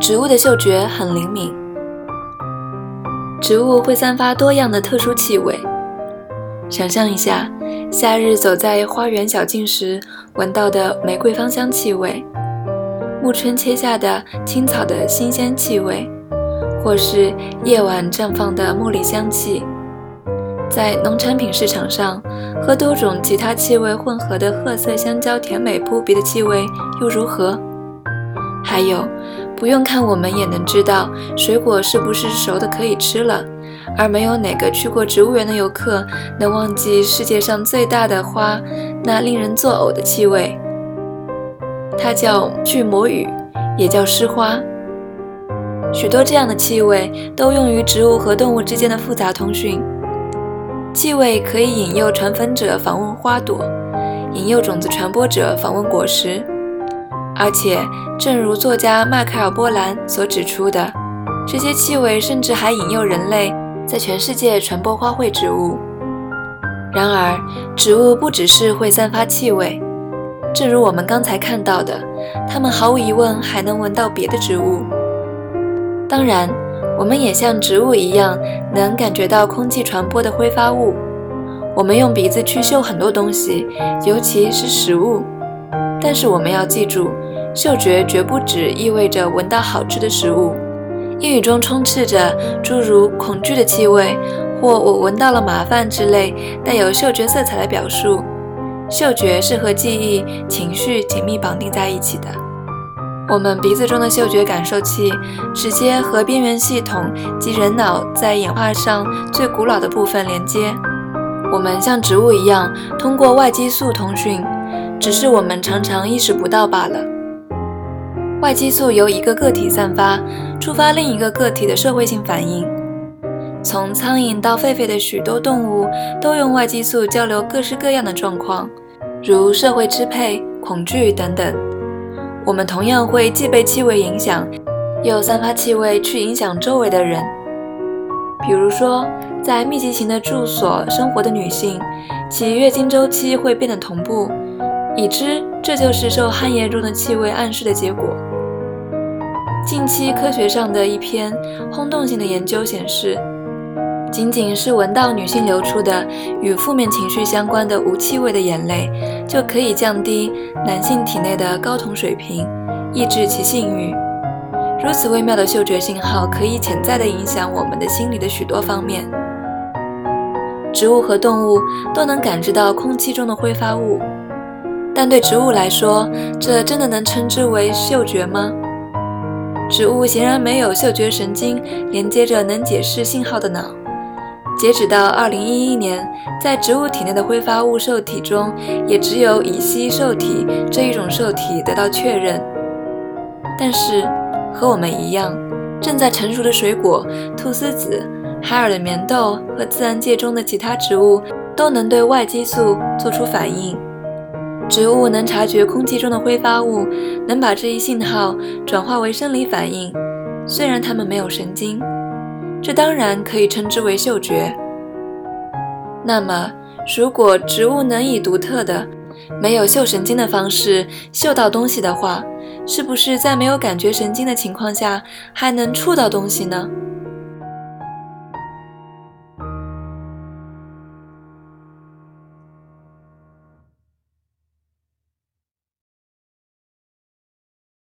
植物的嗅觉很灵敏，植物会散发多样的特殊气味。想象一下，夏日走在花园小径时闻到的玫瑰芳香气味，暮春切下的青草的新鲜气味，或是夜晚绽放的茉莉香气。在农产品市场上，和多种其他气味混合的褐色香蕉甜美扑鼻的气味又如何？还有，不用看我们也能知道水果是不是熟的可以吃了，而没有哪个去过植物园的游客能忘记世界上最大的花那令人作呕的气味。它叫巨魔雨，也叫湿花。许多这样的气味都用于植物和动物之间的复杂通讯。气味可以引诱传粉者访问花朵，引诱种子传播者访问果实，而且，正如作家迈克尔·波兰所指出的，这些气味甚至还引诱人类在全世界传播花卉植物。然而，植物不只是会散发气味，正如我们刚才看到的，它们毫无疑问还能闻到别的植物。当然。我们也像植物一样，能感觉到空气传播的挥发物。我们用鼻子去嗅很多东西，尤其是食物。但是我们要记住，嗅觉绝不只意味着闻到好吃的食物。英语中充斥着诸如恐惧的气味，或我闻到了麻烦之类带有嗅觉色彩的表述。嗅觉是和记忆、情绪紧密绑定在一起的。我们鼻子中的嗅觉感受器直接和边缘系统及人脑在演化上最古老的部分连接。我们像植物一样通过外激素通讯，只是我们常常意识不到罢了。外激素由一个个体散发，触发另一个个体的社会性反应。从苍蝇到狒狒的许多动物都用外激素交流各式各样的状况，如社会支配、恐惧等等。我们同样会既被气味影响，又散发气味去影响周围的人。比如说，在密集型的住所生活的女性，其月经周期会变得同步，已知这就是受汗液中的气味暗示的结果。近期科学上的一篇轰动性的研究显示。仅仅是闻到女性流出的与负面情绪相关的无气味的眼泪，就可以降低男性体内的睾酮水平，抑制其性欲。如此微妙的嗅觉信号，可以潜在地影响我们的心理的许多方面。植物和动物都能感知到空气中的挥发物，但对植物来说，这真的能称之为嗅觉吗？植物显然没有嗅觉神经连接着能解释信号的脑。截止到二零一一年，在植物体内的挥发物受体中，也只有乙烯受体这一种受体得到确认。但是，和我们一样，正在成熟的水果、菟丝子、海尔的棉豆和自然界中的其他植物都能对外激素做出反应。植物能察觉空气中的挥发物，能把这一信号转化为生理反应，虽然它们没有神经。这当然可以称之为嗅觉。那么，如果植物能以独特的、没有嗅神经的方式嗅到东西的话，是不是在没有感觉神经的情况下还能触到东西呢？